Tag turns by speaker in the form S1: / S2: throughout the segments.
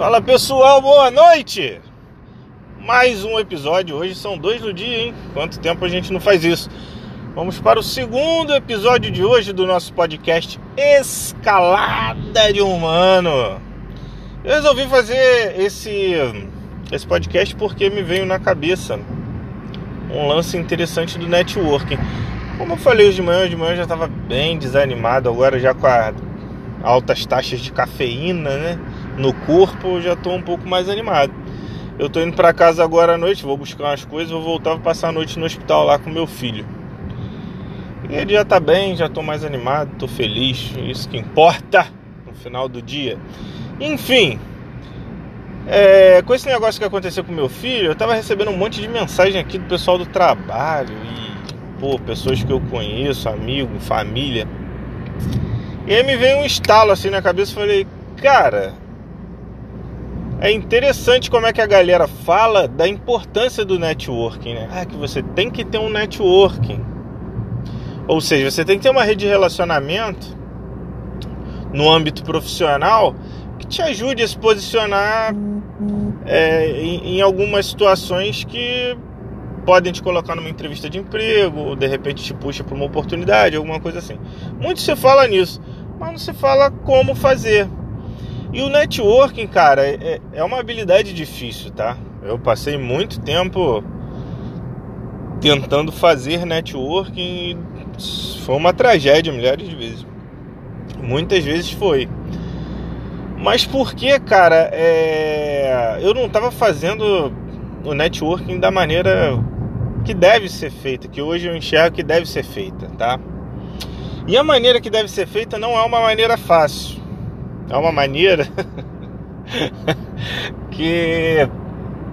S1: Fala pessoal, boa noite! Mais um episódio, hoje são dois no dia, hein? Quanto tempo a gente não faz isso? Vamos para o segundo episódio de hoje do nosso podcast Escalada de Humano. Eu resolvi fazer esse, esse podcast porque me veio na cabeça um lance interessante do networking. Como eu falei hoje de manhã, hoje de manhã eu já estava bem desanimado, agora já com a altas taxas de cafeína, né? No corpo, eu já estou um pouco mais animado. Eu estou indo para casa agora à noite, vou buscar umas coisas, vou voltar para passar a noite no hospital lá com meu filho. E ele já está bem, já estou mais animado, estou feliz, isso que importa no final do dia. Enfim, é, com esse negócio que aconteceu com meu filho, eu estava recebendo um monte de mensagem aqui do pessoal do trabalho e, pô, pessoas que eu conheço, amigo, família e aí me veio um estalo assim na cabeça e falei, cara, é interessante como é que a galera fala da importância do networking, né? Ah, que você tem que ter um networking. Ou seja, você tem que ter uma rede de relacionamento no âmbito profissional que te ajude a se posicionar é, em, em algumas situações que podem te colocar numa entrevista de emprego, ou de repente te puxa para uma oportunidade, alguma coisa assim. Muito se fala nisso, mas não se fala como fazer. E o networking, cara, é, é uma habilidade difícil, tá? Eu passei muito tempo tentando fazer networking e foi uma tragédia milhares de vezes. Muitas vezes foi. Mas por que, cara, é... eu não estava fazendo o networking da maneira que deve ser feita, que hoje eu enxergo que deve ser feita, tá? E a maneira que deve ser feita não é uma maneira fácil. É uma maneira que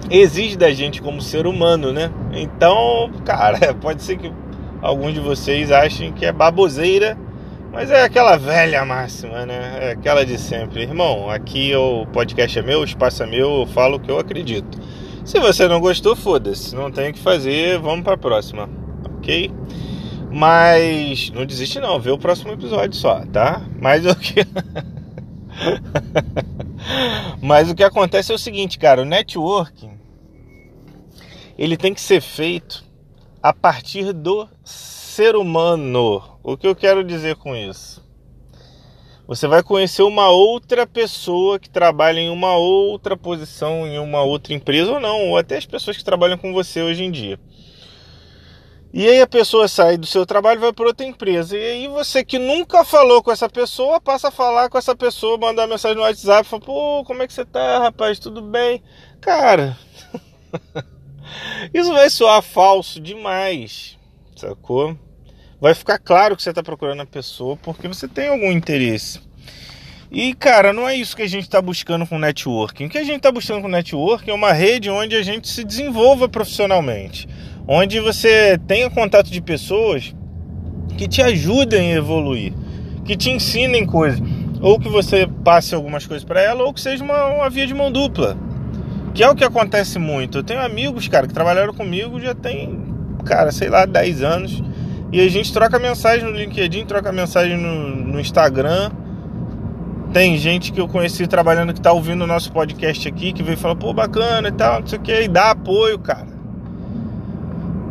S1: exige da gente como ser humano, né? Então, cara, pode ser que alguns de vocês achem que é baboseira, mas é aquela velha máxima, né? É aquela de sempre. Irmão, aqui o podcast é meu, o espaço é meu, eu falo o que eu acredito. Se você não gostou, foda-se, não tem o que fazer, vamos para a próxima, ok? Mas não desiste não, vê o próximo episódio só, tá? Mas o que Mas o que acontece é o seguinte, cara, o networking ele tem que ser feito a partir do ser humano. O que eu quero dizer com isso? Você vai conhecer uma outra pessoa que trabalha em uma outra posição, em uma outra empresa ou não, ou até as pessoas que trabalham com você hoje em dia. E aí a pessoa sai do seu trabalho e vai para outra empresa. E aí você que nunca falou com essa pessoa, passa a falar com essa pessoa, mandar mensagem no WhatsApp, fala, pô, como é que você tá, rapaz? Tudo bem? Cara, isso vai soar falso demais, sacou? vai ficar claro que você está procurando a pessoa porque você tem algum interesse. E cara, não é isso que a gente está buscando com networking. O que a gente está buscando com networking é uma rede onde a gente se desenvolva profissionalmente, onde você tenha contato de pessoas que te ajudem a evoluir, que te ensinem coisas, ou que você passe algumas coisas para ela, ou que seja uma, uma via de mão dupla, que é o que acontece muito. Eu tenho amigos, cara, que trabalharam comigo já tem, cara, sei lá, 10 anos e a gente troca mensagem no LinkedIn, troca mensagem no, no Instagram. Tem gente que eu conheci trabalhando que tá ouvindo o nosso podcast aqui, que veio falar, pô, bacana e tal, não sei o que, e dá apoio, cara.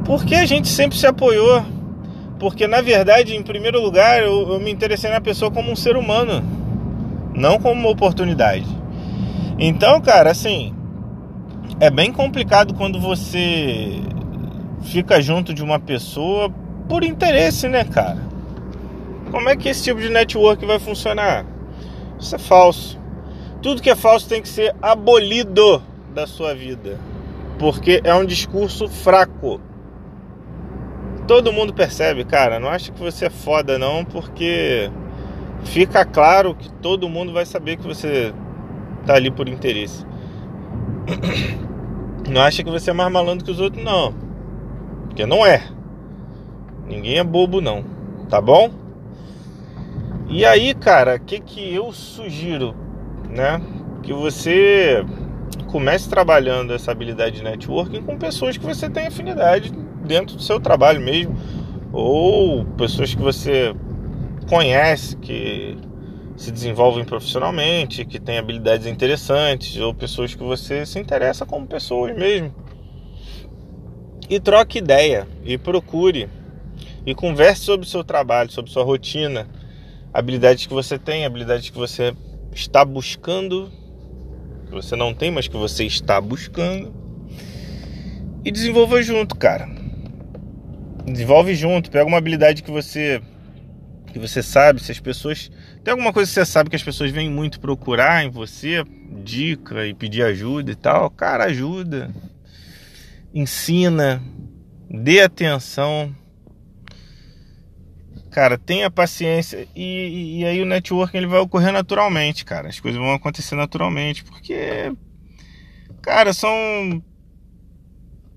S1: Porque a gente sempre se apoiou. Porque na verdade, em primeiro lugar, eu, eu me interessei na pessoa como um ser humano, não como uma oportunidade. Então, cara, assim, é bem complicado quando você fica junto de uma pessoa por interesse, né, cara? Como é que esse tipo de network vai funcionar? Isso é falso. Tudo que é falso tem que ser abolido da sua vida, porque é um discurso fraco. Todo mundo percebe, cara. Não acha que você é foda, não, porque fica claro que todo mundo vai saber que você tá ali por interesse. Não acha que você é mais malandro que os outros, não. Porque não é. Ninguém é bobo não, tá bom? E aí, cara, o que que eu sugiro, né? Que você comece trabalhando essa habilidade de networking com pessoas que você tem afinidade dentro do seu trabalho mesmo, ou pessoas que você conhece, que se desenvolvem profissionalmente, que têm habilidades interessantes, ou pessoas que você se interessa como pessoas mesmo. E troque ideia, e procure, e converse sobre o seu trabalho, sobre sua rotina, habilidades que você tem, habilidades que você está buscando, que você não tem, mas que você está buscando. E desenvolva junto, cara. Desenvolve junto, pega uma habilidade que você que você sabe, se as pessoas. Tem alguma coisa que você sabe que as pessoas vêm muito procurar em você, dica e pedir ajuda e tal. Cara, ajuda. Ensina. Dê atenção. Cara, tenha paciência. E, e aí o networking ele vai ocorrer naturalmente, cara. As coisas vão acontecer naturalmente. Porque. Cara, são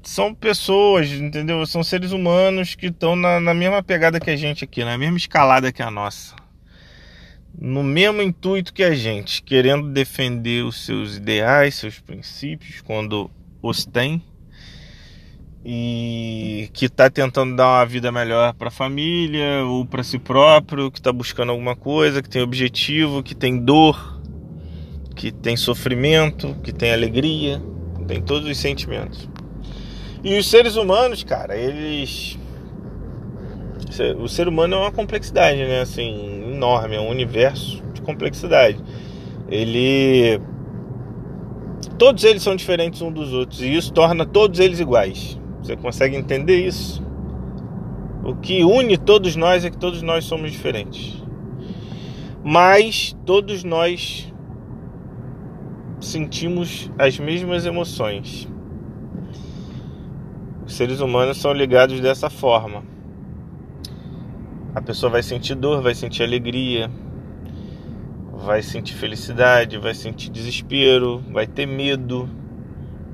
S1: são pessoas, entendeu? São seres humanos que estão na, na, mesma pegada que a gente aqui, na mesma escalada que a nossa. No mesmo intuito que a gente, querendo defender os seus ideais, seus princípios, quando os tem, e que está tentando dar uma vida melhor para a família ou para si próprio, que está buscando alguma coisa, que tem objetivo, que tem dor, que tem sofrimento, que tem alegria, tem todos os sentimentos. E os seres humanos, cara, eles. O ser humano é uma complexidade, né? Assim, enorme, é um universo de complexidade. Ele. Todos eles são diferentes uns dos outros e isso torna todos eles iguais. Você consegue entender isso? O que une todos nós é que todos nós somos diferentes. Mas todos nós sentimos as mesmas emoções. Seres humanos são ligados dessa forma. A pessoa vai sentir dor, vai sentir alegria, vai sentir felicidade, vai sentir desespero, vai ter medo,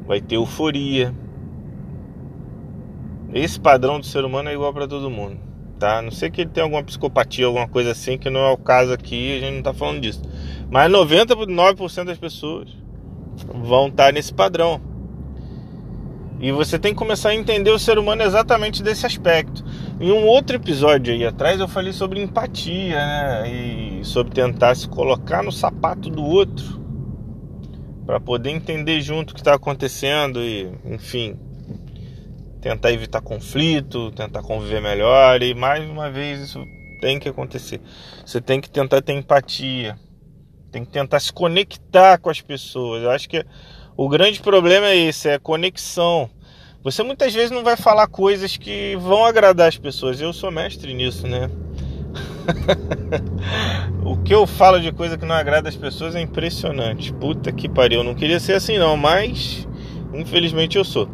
S1: vai ter euforia. Esse padrão do ser humano é igual para todo mundo, tá? Não sei que ele tem alguma psicopatia, alguma coisa assim, que não é o caso aqui, a gente não tá falando disso. Mas 99% das pessoas vão estar tá nesse padrão. E você tem que começar a entender o ser humano exatamente desse aspecto. Em um outro episódio aí atrás eu falei sobre empatia, né? E sobre tentar se colocar no sapato do outro para poder entender junto o que está acontecendo e, enfim, tentar evitar conflito, tentar conviver melhor e mais uma vez isso tem que acontecer. Você tem que tentar ter empatia, tem que tentar se conectar com as pessoas. Eu acho que o grande problema é esse, é a conexão. Você muitas vezes não vai falar coisas que vão agradar as pessoas. Eu sou mestre nisso, né? o que eu falo de coisa que não agrada as pessoas é impressionante. Puta que pariu. Eu não queria ser assim não, mas infelizmente eu sou.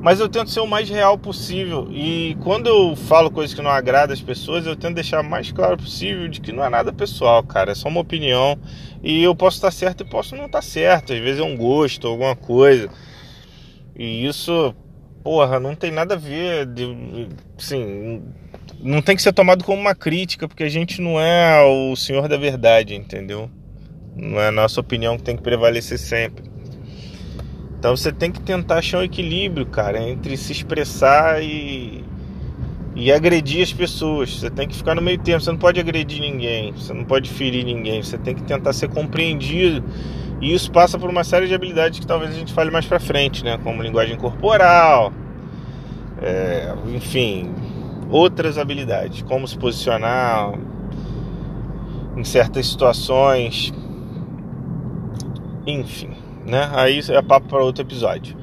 S1: Mas eu tento ser o mais real possível. E quando eu falo coisas que não agradam as pessoas, eu tento deixar o mais claro possível de que não é nada pessoal, cara. É só uma opinião. E eu posso estar certo e posso não estar certo. Às vezes é um gosto, alguma coisa. E isso, porra, não tem nada a ver. De, assim, não tem que ser tomado como uma crítica, porque a gente não é o senhor da verdade, entendeu? Não é a nossa opinião que tem que prevalecer sempre. Então você tem que tentar achar um equilíbrio, cara, entre se expressar e, e agredir as pessoas. Você tem que ficar no meio termo. Você não pode agredir ninguém, você não pode ferir ninguém. Você tem que tentar ser compreendido. E isso passa por uma série de habilidades que talvez a gente fale mais pra frente, né? Como linguagem corporal, é, enfim, outras habilidades, como se posicionar em certas situações, enfim né? Aí é papo para outro episódio.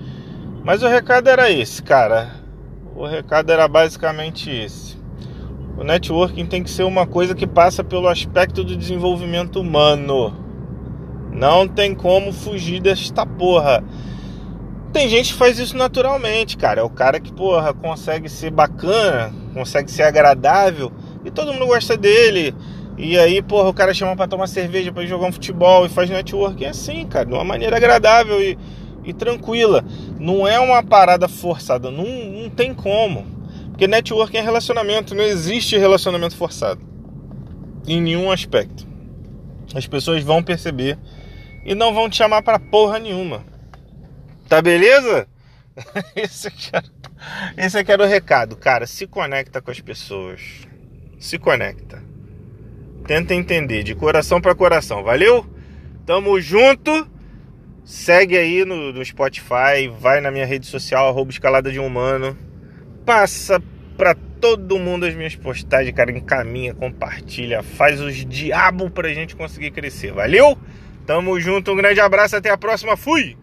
S1: Mas o recado era esse, cara. O recado era basicamente esse. O networking tem que ser uma coisa que passa pelo aspecto do desenvolvimento humano. Não tem como fugir desta porra. Tem gente que faz isso naturalmente, cara. É o cara que, porra, consegue ser bacana, consegue ser agradável e todo mundo gosta dele. E aí, porra, o cara chama para tomar cerveja, para jogar um futebol e faz networking assim, cara, de uma maneira agradável e, e tranquila. Não é uma parada forçada, não, não tem como. Porque networking é relacionamento, não existe relacionamento forçado. Em nenhum aspecto. As pessoas vão perceber e não vão te chamar para porra nenhuma. Tá beleza? esse, aqui era, esse era o recado, cara. Se conecta com as pessoas. Se conecta tenta entender de coração para coração. Valeu? Tamo junto. Segue aí no, no, Spotify, vai na minha rede social, arroba escalada de humano. Passa pra todo mundo as minhas postagens, cara. Encaminha, compartilha, faz os diabo pra gente conseguir crescer. Valeu? Tamo junto, um grande abraço, até a próxima. Fui!